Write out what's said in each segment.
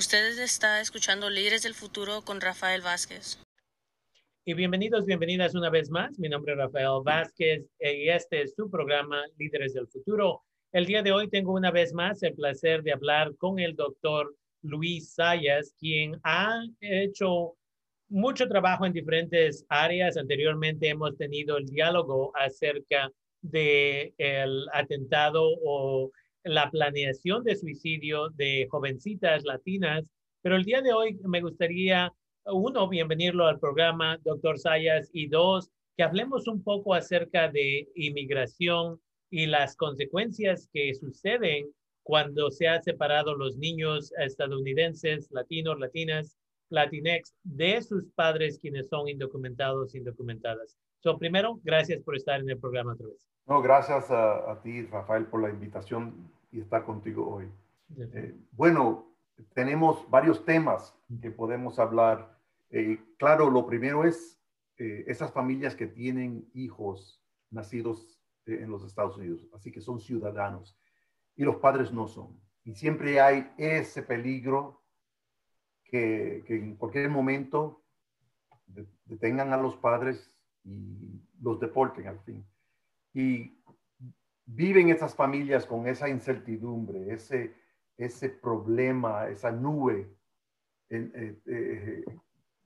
Ustedes está escuchando Líderes del Futuro con Rafael Vázquez. Y bienvenidos, bienvenidas una vez más. Mi nombre es Rafael Vázquez y este es su programa Líderes del Futuro. El día de hoy tengo una vez más el placer de hablar con el doctor Luis Sayas, quien ha hecho mucho trabajo en diferentes áreas. Anteriormente hemos tenido el diálogo acerca del el atentado o la planeación de suicidio de jovencitas latinas, pero el día de hoy me gustaría, uno, bienvenirlo al programa, doctor Sayas, y dos, que hablemos un poco acerca de inmigración y las consecuencias que suceden cuando se han separado los niños estadounidenses, latinos, latinas, latinex, de sus padres quienes son indocumentados, indocumentadas. So, primero, gracias por estar en el programa otra vez. No, gracias a, ti, Rafael, por la invitación y estar contigo hoy. Eh, bueno, tenemos varios temas que podemos hablar. Eh, claro, lo primero es eh, esas familias que tienen hijos nacidos en los Estados Unidos, así que son ciudadanos, y los padres no son. Y siempre hay ese peligro que, que en cualquier momento detengan a los padres y los deporten al fin. Y viven esas familias con esa incertidumbre, ese, ese problema, esa nube eh, eh,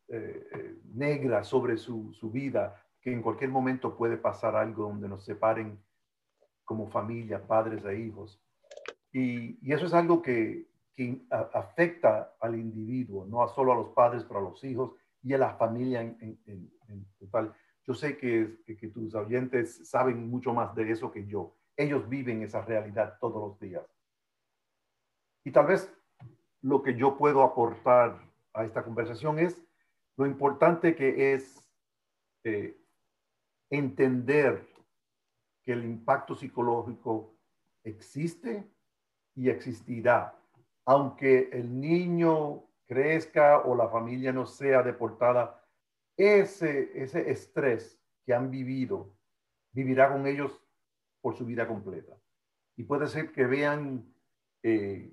eh, negra sobre su, su, vida, que en cualquier momento puede pasar algo donde nos separen como familia, padres e hijos. Y, eso es algo que, que afecta al individuo, no solo a los padres, pero a los hijos y a la familia en total. Yo sé que, que, tus oyentes saben mucho más de eso que yo. Ellos viven esa realidad todos los días. Y tal vez lo que yo puedo aportar a esta conversación es lo importante que es eh, entender que el impacto psicológico existe y existirá, aunque el niño crezca o la familia no sea deportada ese, ese estrés que han vivido vivirá con ellos por su vida completa. Y puede ser que vean eh,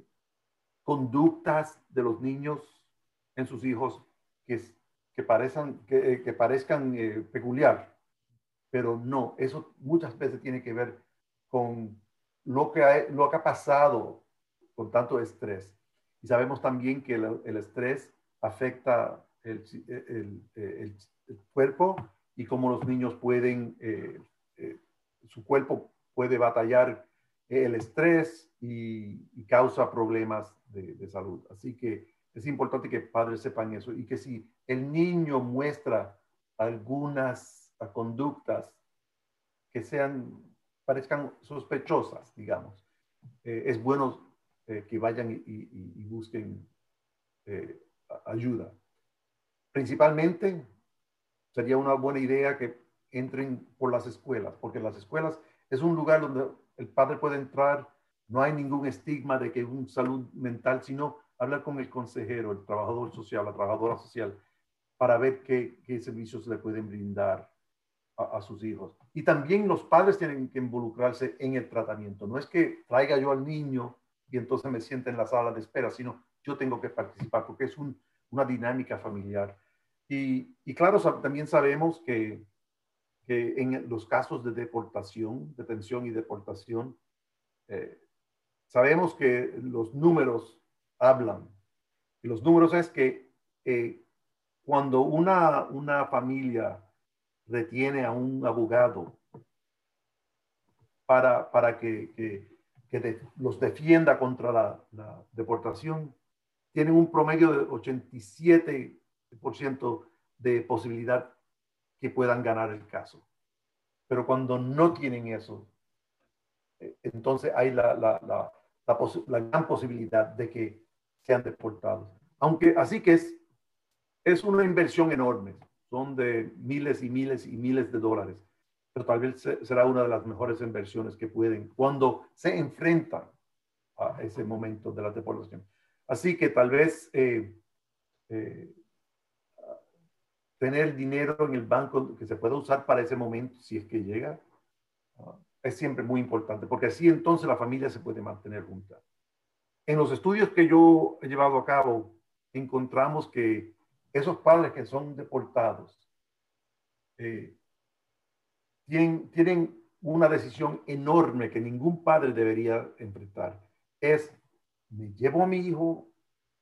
conductas de los niños en sus hijos que, que, parezcan, que, eh, parezcan eh, peculiar, pero no, eso muchas veces tiene que ver con lo que ha, lo que ha pasado con tanto estrés. Y sabemos también que el estrés afecta el, el, cuerpo y cómo los niños pueden, eh, eh, su cuerpo puede batallar el estrés y, causa problemas de, salud. Así que es importante que padres sepan eso y que si el niño muestra algunas conductas que sean, parezcan sospechosas, digamos, eh, es bueno que vayan y, y busquen ayuda. Principalmente sería una buena idea que entren por las escuelas, porque las escuelas es un lugar donde el padre puede entrar, no hay ningún estigma de que un salud mental, sino hablar con el consejero, el trabajador social, la trabajadora social, para ver qué, servicios le pueden brindar a, sus hijos. Y también los padres tienen que involucrarse en el tratamiento. No es que traiga yo al niño y entonces me siente en la sala de espera, sino yo tengo que participar porque es un una dinámica familiar. Y, claro, también sabemos que, que, en los casos de deportación, detención y deportación, eh, sabemos que los números hablan. Y los números es que eh, cuando una, una familia retiene a un abogado para, para que, que, que los defienda contra la, la deportación, tienen un promedio de 87% de posibilidad que puedan ganar el caso. Pero cuando no tienen eso, eh, entonces hay la, la, la, la, gran posibilidad de que sean deportados. Aunque así que es, es una inversión enorme, son de miles y miles y miles de dólares, pero tal vez será una de las mejores inversiones que pueden cuando se enfrentan a ese momento de la deportación. Así que tal vez eh, eh, tener dinero en el banco que se pueda usar para ese momento, si es que llega, es siempre muy importante, porque así entonces la familia se puede mantener junta. en los estudios que yo he llevado a cabo, encontramos que esos padres que son deportados eh, tienen, tienen una decisión enorme que ningún padre debería enfrentar. Es, me llevo a mi hijo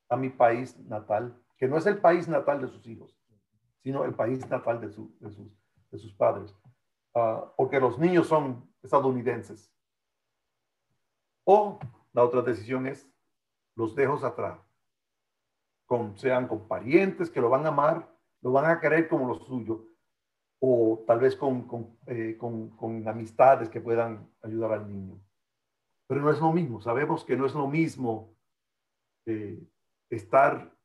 a mi país natal, que no es el país natal de sus hijos, sino el país natal de, sus, de sus, padres, ah, porque los niños son estadounidenses. O la otra decisión es, los dejo atrás, con, sean con parientes que lo van a amar, lo van a querer como lo suyo, o tal vez con, con, eh, con, con amistades que puedan ayudar al niño. Pero no es lo mismo, sabemos que no es lo mismo eh, estar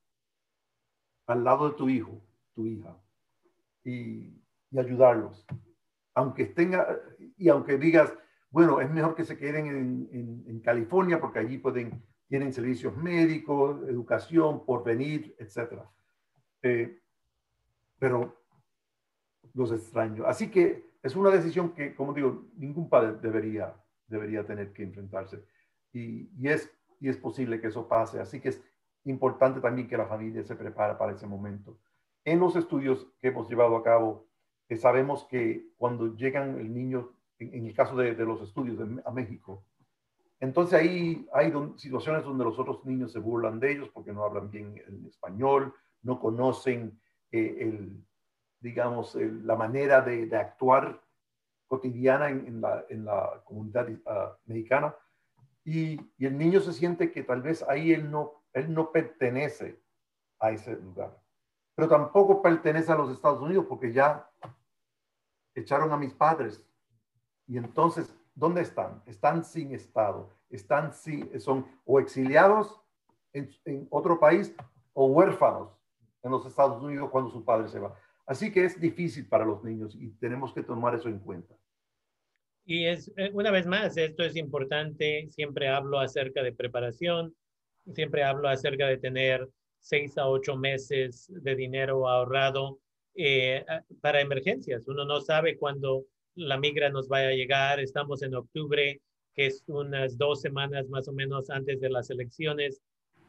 al lado de tu hijo, tu hija, y, ayudarlos. Aunque tenga, y aunque digas, bueno, es mejor que se queden en, California porque allí pueden, tienen servicios médicos, educación, porvenir, etc. Eh, pero los extraños. Así que es una decisión que, como digo, ningún padre debería, debería tener que enfrentarse. Y, es, y es posible que eso pase. Así que es importante también que la familia se prepare para ese momento. En los estudios que hemos llevado a cabo, eh, sabemos que cuando llegan el niño, en, el caso de, de los estudios a México, entonces ahí hay situaciones donde los otros niños se burlan de ellos porque no hablan bien el español, no conocen eh, el, digamos, la manera de, actuar cotidiana en, la, en la, comunidad uh, mexicana. Y, y, el niño se siente que tal vez ahí él no, él no pertenece a ese lugar. Pero tampoco pertenece a los Estados Unidos porque ya echaron a mis padres. Y entonces, ¿dónde están? Están sin Estado. Están sin, son o exiliados en, en otro país o huérfanos en los Estados Unidos cuando su padre se va. Así que es difícil para los niños y tenemos que tomar eso en cuenta. Y es, eh, una vez más, esto es importante, siempre hablo acerca de preparación, siempre hablo acerca de tener seis a ocho meses de dinero ahorrado eh, para emergencias. Uno no sabe cuándo la migra nos vaya a llegar. Estamos en octubre, que es unas dos semanas más o menos antes de las elecciones.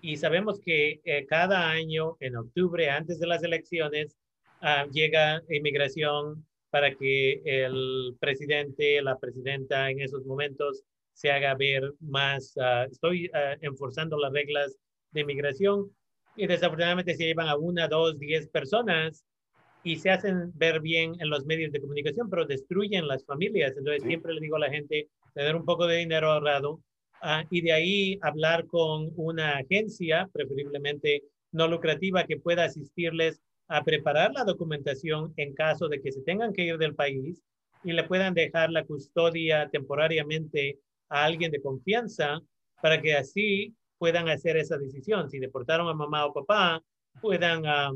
Y sabemos que eh, cada año, en octubre, antes de las elecciones, Ah, llega inmigración para que el presidente, la presidenta en esos momentos se haga ver más, uh, estoy uh, enforzando las reglas de inmigración y desafortunadamente se llevan a una, dos, diez personas y se hacen ver bien en los medios de comunicación, pero destruyen las familias. Entonces siempre le digo a la gente, tener un poco de dinero ahorrado y de ahí hablar con una agencia, preferiblemente no lucrativa, que pueda asistirles a preparar la documentación en caso de que se tengan que ir del país y le puedan dejar la custodia temporariamente a alguien de confianza para que así puedan hacer esa decisión. Si deportaron a mamá o papá, puedan ah,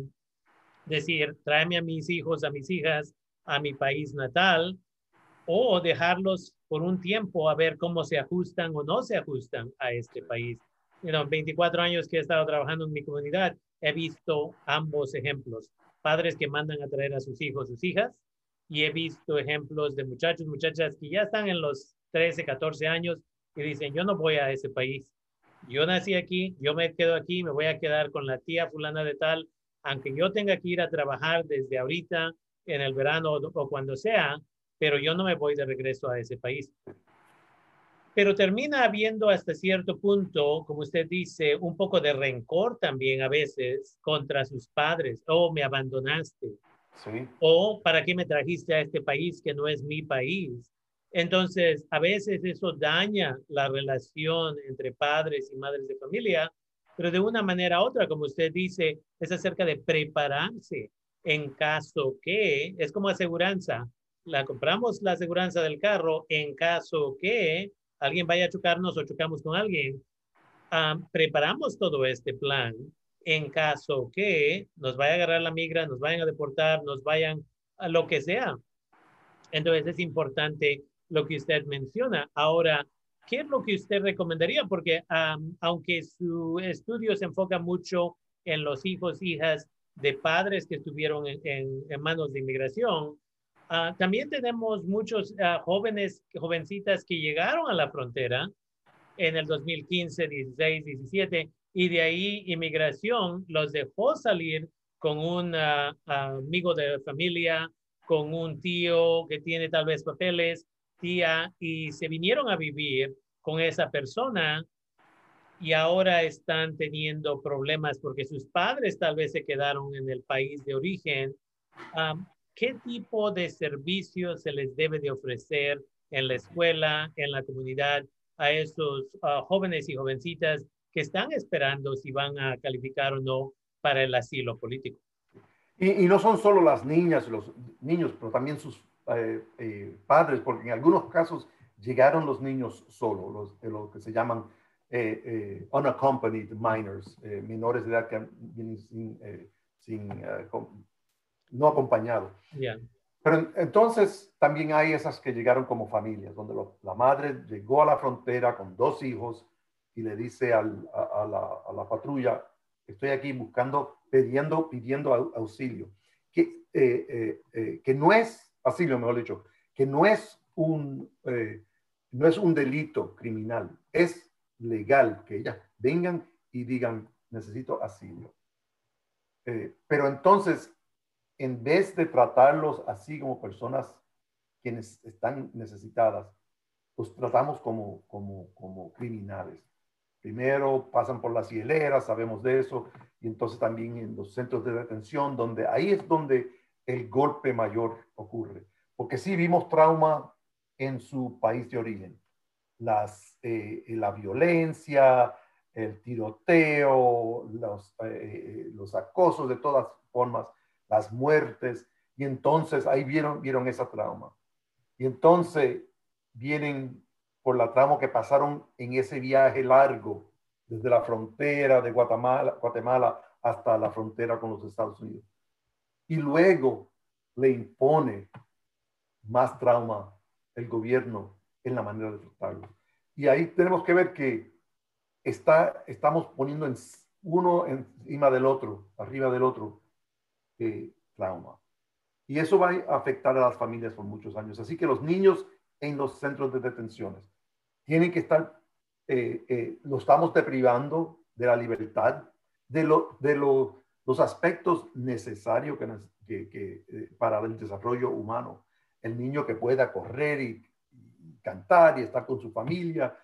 decir, tráeme a mis hijos, a mis hijas a mi país natal o dejarlos por un tiempo a ver cómo se ajustan o no se ajustan a este país. You 24 años que he estado trabajando en mi comunidad, he visto ambos ejemplos. Padres que mandan a traer a sus hijos, sus hijas, y he visto ejemplos de muchachos, muchachas que ya están en los 13, 14 años y dicen, yo no voy a ese país. Yo nací aquí, yo me quedo aquí, me voy a quedar con la tía fulana de tal, aunque yo tenga que ir a trabajar desde ahorita, en el verano o cuando sea, pero yo no me voy de regreso a ese país pero termina habiendo hasta cierto punto, como usted dice, un poco de rencor también a veces contra sus padres. Oh, me abandonaste. Sí. O ¿para qué me trajiste a este país que no es mi país? Entonces, a veces eso daña la relación entre padres y madres de familia, pero de una manera u otra, como usted dice, es acerca de prepararse en caso que, es como aseguranza, la compramos la aseguranza del carro en caso que alguien vaya a chocarnos o chocamos con alguien, ah, preparamos todo este plan en caso que nos vaya a agarrar la migra, nos vayan a deportar, nos vayan a lo que sea. Entonces es importante lo que usted menciona. Ahora, ¿qué es lo que usted recomendaría? Porque aunque su estudio se enfoca mucho en los hijos, hijas de padres que estuvieron en manos de inmigración, Ah, también tenemos muchos ah, jóvenes, jovencitas que llegaron a la frontera en el 2015, 16, 17, y de ahí inmigración los dejó salir con un ah, amigo de familia, con un tío que tiene tal vez papeles, y se vinieron a vivir con esa persona y ahora están teniendo problemas porque sus padres tal vez se quedaron en el país de origen. ¿Qué tipo de servicios se les debe de ofrecer en la escuela, en la comunidad, a esos jóvenes y jovencitas que están esperando si van a calificar o no para el asilo político? Y, no son solo las niñas, los niños, pero también sus eh, eh, padres, porque en algunos casos llegaron los niños solos, los, de lo que se llaman eh, unaccompanied minors, menores de edad que vienen sin, sin no acompañados. Pero entonces también hay esas que llegaron como familias, donde la madre llegó a la frontera con dos hijos y le dice a, la, a, la, patrulla, estoy aquí buscando, pidiendo, pidiendo auxilio, que, eh, eh, eh, que no es, auxilio mejor dicho, que no es un, no es un delito criminal, es legal que ellas vengan y digan, necesito asilo. pero entonces en vez de tratarlos así como personas quienes están necesitadas, los tratamos como, como, como criminales. Primero pasan por las hieleras, sabemos de eso, y entonces también en los centros de detención, donde ahí es donde el golpe mayor ocurre. Porque sí vimos trauma en su país de origen. Eh, la violencia, el tiroteo, los, eh, los acosos de todas formas, las muertes, y entonces ahí vieron, vieron esa trauma. Y entonces vienen por la trauma que pasaron en ese viaje largo, desde la frontera de Guatemala hasta la frontera con los Estados Unidos. Y luego le impone más trauma el gobierno en la manera de tratarlo. Y ahí tenemos que ver que está, estamos poniendo en uno encima del otro, arriba del otro, trauma. Y eso va a afectar a las familias por muchos años. Así que los niños en los centros de detenciones tienen que estar, eh, eh, lo estamos deprivando de la libertad, de, lo, de los aspectos necesarios que, que, eh, para el desarrollo humano. El niño que pueda correr y, cantar y estar con su familia,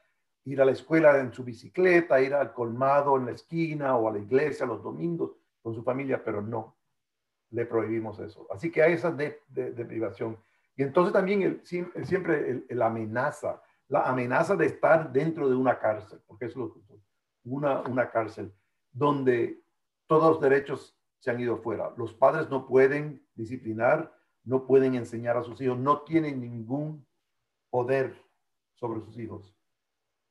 ir a la escuela en su bicicleta, ir al colmado en la esquina o a la iglesia los domingos con su familia, pero no le prohibimos eso. Así que hay esa de, privación. Y entonces también el, siempre la amenaza, la amenaza de estar dentro de una cárcel, porque es lo, una, una cárcel donde todos los derechos se han ido fuera. Los padres no pueden disciplinar, no pueden enseñar a sus hijos, no tienen ningún poder sobre sus hijos,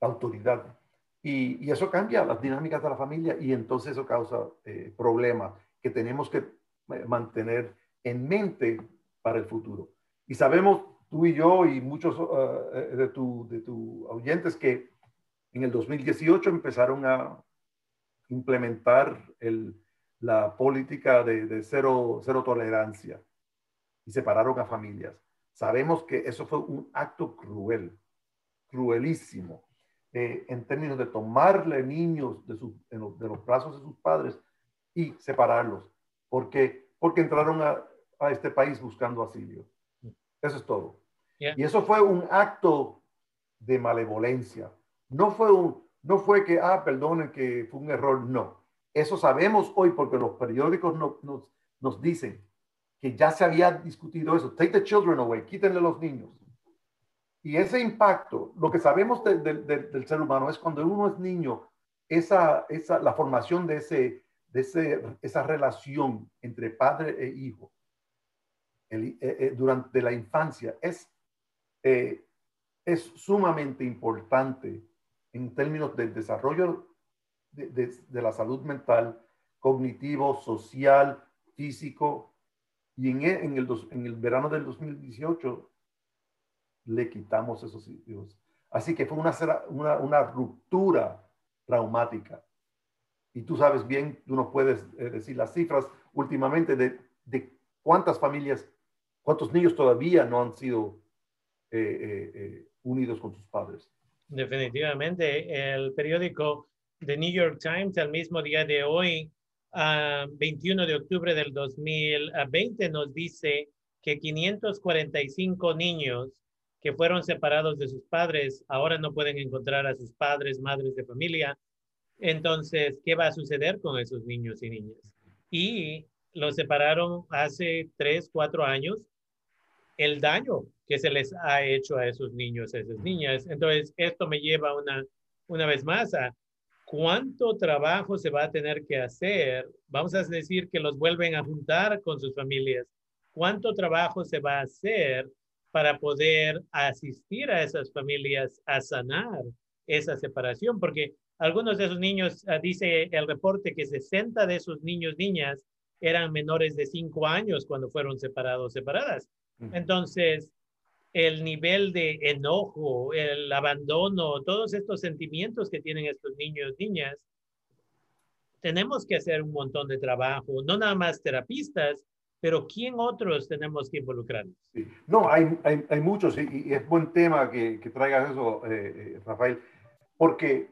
autoridad. Y, eso cambia las dinámicas de la familia y entonces eso causa eh, problemas que tenemos que eh, mantener en mente para el futuro. Y sabemos tú y yo y muchos uh, de, tu, de tus oyentes que en el 2018 empezaron a implementar el, la política de, de, cero, cero tolerancia y separaron a familias. Sabemos que eso fue un acto cruel, cruelísimo, eh, en términos de tomarle niños de, los, de los brazos de sus padres y separarlos porque, porque entraron a, a este país buscando asilio. Eso es todo. Y eso fue un acto de malevolencia. No fue, un, no fue que, ah, perdonen que fue un error, no. Eso sabemos hoy porque los periódicos no, nos, nos dicen que ya se había discutido eso. Take the children away, quítenle los niños. Y ese impacto, lo que sabemos del ser humano es cuando uno es niño, esa, esa, la formación de ese, de esa relación entre padre e hijo eh, eh, durante la infancia es, eh, es sumamente importante en términos del desarrollo de, la salud mental, cognitivo, social, físico. Y en, e, en, el, en el verano del 2018 le quitamos esos hijos. Así que fue una, una, una ruptura traumática y tú sabes bien, tú no puedes eh, decir las cifras últimamente de, de, cuántas familias, cuántos niños todavía no han sido eh, eh, unidos con sus padres. Definitivamente. El periódico The New York Times, al mismo día de hoy, 21 ah, de octubre del 2020, nos dice que 545 niños que fueron separados de sus padres ahora no pueden encontrar a sus padres, madres de familia. Entonces, ¿qué va a suceder con esos niños y niñas? Y los separaron hace tres, cuatro años. El daño que se les ha hecho a esos niños, a esas niñas. Entonces, esto me lleva una, una vez más a cuánto trabajo se va a tener que hacer. Vamos a decir que los vuelven a juntar con sus familias. ¿Cuánto trabajo se va a hacer para poder asistir a esas familias a sanar esa separación? Porque algunos de esos niños, ah, dice el reporte que 60 de esos niños, niñas, eran menores de 5 años cuando fueron separados, separadas. Entonces, el nivel de enojo, el abandono, todos estos sentimientos que tienen estos niños, niñas, tenemos que hacer un montón de trabajo, no nada más terapistas, pero ¿quién otros tenemos que involucrarnos? No, hay, hay, muchos y, es buen tema que, que traigas eso, eh, eh, Rafael, porque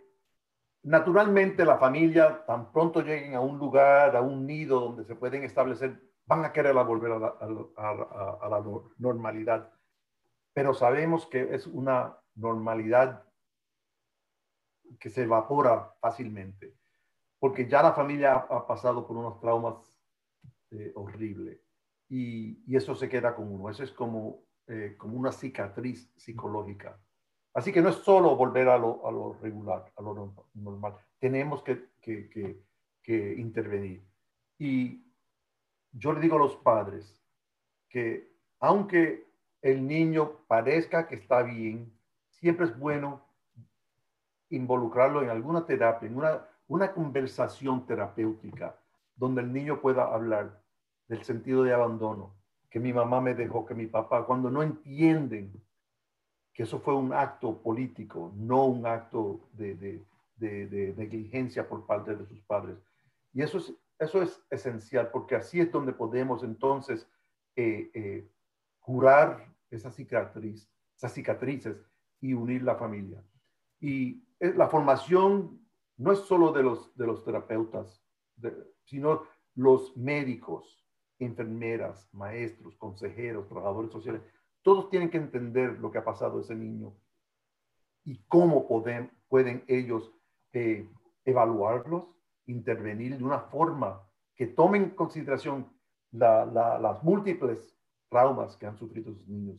naturalmente la familia, tan pronto lleguen a un lugar, a un nido donde se pueden establecer, van a querer volver a la, normalidad pero sabemos que es una normalidad que se evapora fácilmente, porque ya la familia ha, pasado por unos traumas eh, horribles y, eso se queda con uno. Eso es como, eh, como una cicatriz psicológica. Así que no es solo volver a lo, regular, a lo normal. Tenemos que intervenir. Y yo le digo a los padres que aunque el niño parezca que está bien, siempre es bueno involucrarlo en alguna terapia, en una, conversación terapéutica, donde el niño pueda hablar del sentido de abandono, que mi mamá me dejó, que mi papá, cuando no entienden que eso fue un acto político, no un acto de, negligencia por parte de sus padres. Y eso es, eso es esencial, porque así es donde podemos entonces eh, eh, curar esa cicatriz, esas cicatrices y unir la familia. Y la formación no es solo de los, de los terapeutas, sino los médicos, enfermeras, maestros, consejeros, trabajadores sociales. Todos tienen que entender lo que ha pasado a ese niño y cómo pueden, pueden ellos eh, evaluarlos, intervenir de una forma que tomen en consideración las múltiples traumas que han sufrido sus niños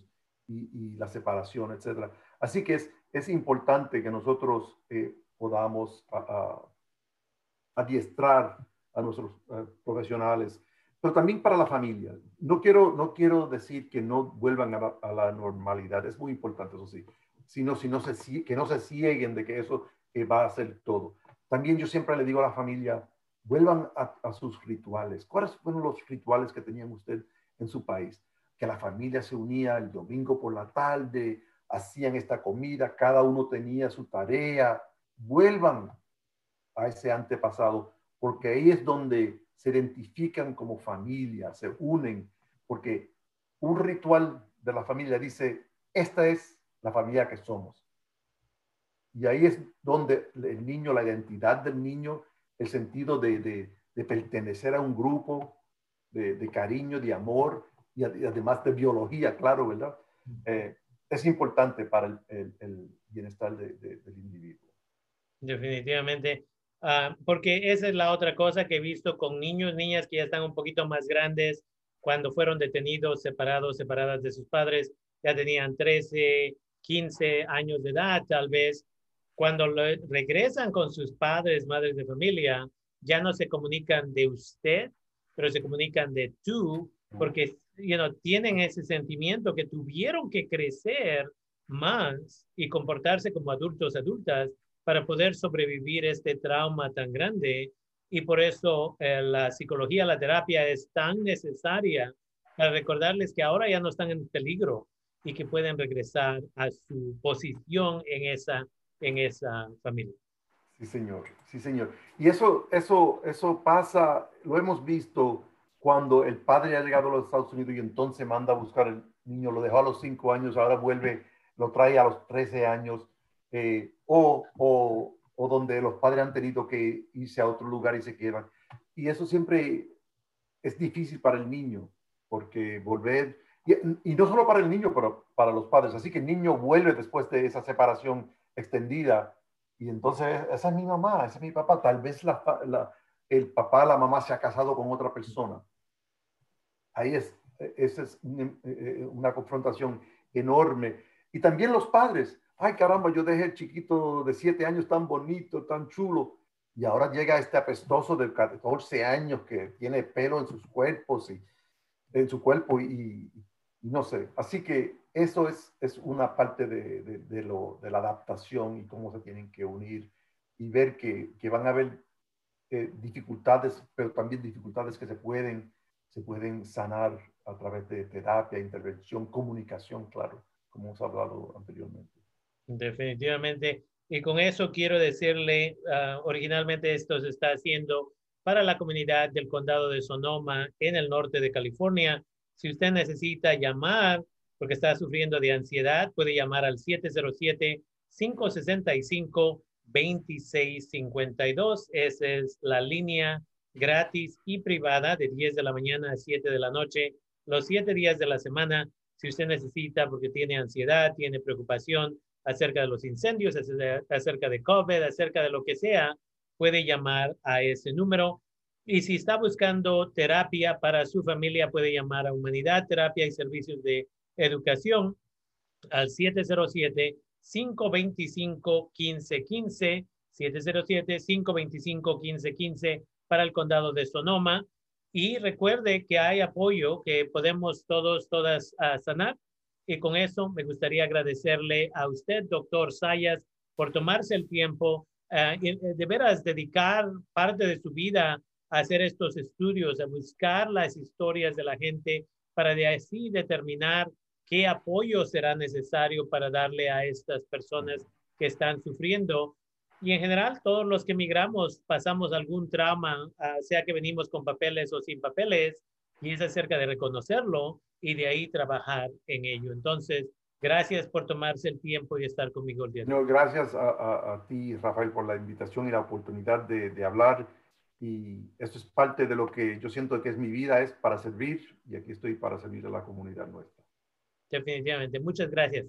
y, la separación, etcétera. Así que es, es importante que nosotros eh, podamos adiestrar a nuestros eh, profesionales, pero también para la familia. No quiero, no quiero decir que no vuelvan a la, normalidad, es muy importante eso sí, sino si no se, que no se cieguen de que eso va a ser todo. También yo siempre le digo a la familia, vuelvan a, sus rituales. ¿Cuáles fueron los rituales que tenían usted en su país? que la familia se unía el domingo por la tarde, hacían esta comida, cada uno tenía su tarea. Vuelvan a ese antepasado, porque ahí es donde se identifican como familia, se unen, porque un ritual de la familia dice, esta es la familia que somos. Y ahí es donde el niño, la identidad del niño, el sentido de, pertenecer a un grupo, de, de, cariño, de amor, y, además de biología, claro, ¿verdad? Eh, es importante para el, bienestar del individuo. Definitivamente, ah, porque esa es la otra cosa que he visto con niños, niñas que ya están un poquito más grandes, cuando fueron detenidos, separados, separadas de sus padres, ya tenían 13, 15 años de edad tal vez, cuando regresan con sus padres, madres de familia, ya no se comunican de usted, pero se comunican de tú, porque you know, tienen ese sentimiento que tuvieron que crecer más y comportarse como adultos, adultas, para poder sobrevivir este trauma tan grande. Y por eso eh, la psicología, la terapia es tan necesaria para recordarles que ahora ya no están en peligro y que pueden regresar a su posición en esa, en esa familia. Sí, señor. Sí, señor. Y eso, eso, eso pasa, lo hemos visto cuando el padre ha llegado a los Estados Unidos y entonces manda a buscar el niño, lo dejó a los cinco años, ahora vuelve, lo trae a los 13 años. eh, o, o, o, donde los padres han tenido que irse a otro lugar y se quedan. Y eso siempre es difícil para el niño, porque volver, y, no solo para el niño, pero para los padres. Así que el niño vuelve después de esa separación extendida y entonces esa es mi mamá, ese es mi papá. Tal vez la, el papá, la mamá se ha casado con otra persona. Ahí es, esa es una confrontación enorme. Y también los padres. Ay, caramba, yo dejé el chiquito de siete años tan bonito, tan chulo. Y ahora llega este apestoso de 14 años que tiene pelo en sus cuerpos y en su cuerpo y, no sé. Así que eso es, es una parte de, de, lo, de la adaptación y cómo se tienen que unir y ver que, que van a haber eh, dificultades, pero también dificultades que se pueden, se pueden sanar a través de terapia, intervención, comunicación, claro, como hemos hablado anteriormente. Definitivamente. Y con eso quiero decirle, uh, originalmente esto se está haciendo para la comunidad del condado de Sonoma en el norte de California. Si usted necesita llamar porque está sufriendo de ansiedad, puede llamar al 707-565-2652. Esa es la línea gratis y privada de 10 de la mañana a 7 de la noche, los siete días de la semana. Si usted necesita porque tiene ansiedad, tiene preocupación acerca de los incendios, acerca de COVID, acerca de lo que sea, puede llamar a ese número. Y si está buscando terapia para su familia, puede llamar a Humanidad Terapia y Servicios de Educación al 707-525-1515, 707-525-1515 para el condado de Sonoma. Y recuerde que hay apoyo que podemos todos, todas sanar. Y con eso me gustaría agradecerle a usted, doctor Sayas, por tomarse el tiempo uh, y de veras dedicar parte de su vida a hacer estos estudios, a buscar las historias de la gente para de así determinar qué apoyo será necesario para darle a estas personas que están sufriendo. Y en general, todos los que migramos pasamos algún trauma, ah, sea que venimos con papeles o sin papeles, y es acerca de reconocerlo y de ahí trabajar en ello. Entonces, gracias por tomarse el tiempo y estar conmigo el día de hoy. No, gracias a, a, ti, Rafael, por la invitación y la oportunidad de, de hablar. Y esto es parte de lo que yo siento que es mi vida, es para servir, y aquí estoy para servir a la comunidad nuestra. Definitivamente. Muchas gracias.